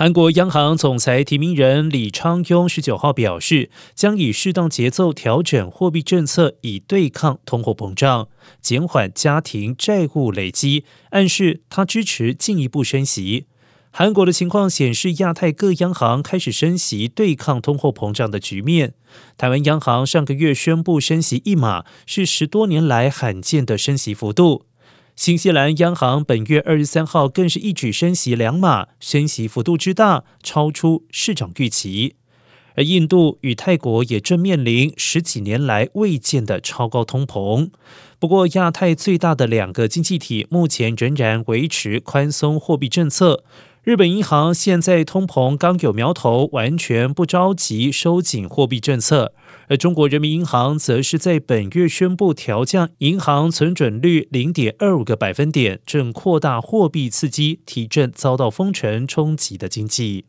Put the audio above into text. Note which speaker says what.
Speaker 1: 韩国央行总裁提名人李昌镛十九号表示，将以适当节奏调整货币政策，以对抗通货膨胀，减缓家庭债务累积，暗示他支持进一步升息。韩国的情况显示，亚太各央行开始升息对抗通货膨胀的局面。台湾央行上个月宣布升息一码，是十多年来罕见的升息幅度。新西兰央行本月二十三号更是一举升息两码，升息幅度之大，超出市场预期。而印度与泰国也正面临十几年来未见的超高通膨。不过，亚太最大的两个经济体目前仍然维持宽松货币政策。日本银行现在通膨刚有苗头，完全不着急收紧货币政策，而中国人民银行则是在本月宣布调降银行存准率零点二五个百分点，正扩大货币刺激，提振遭到封城冲击的经济。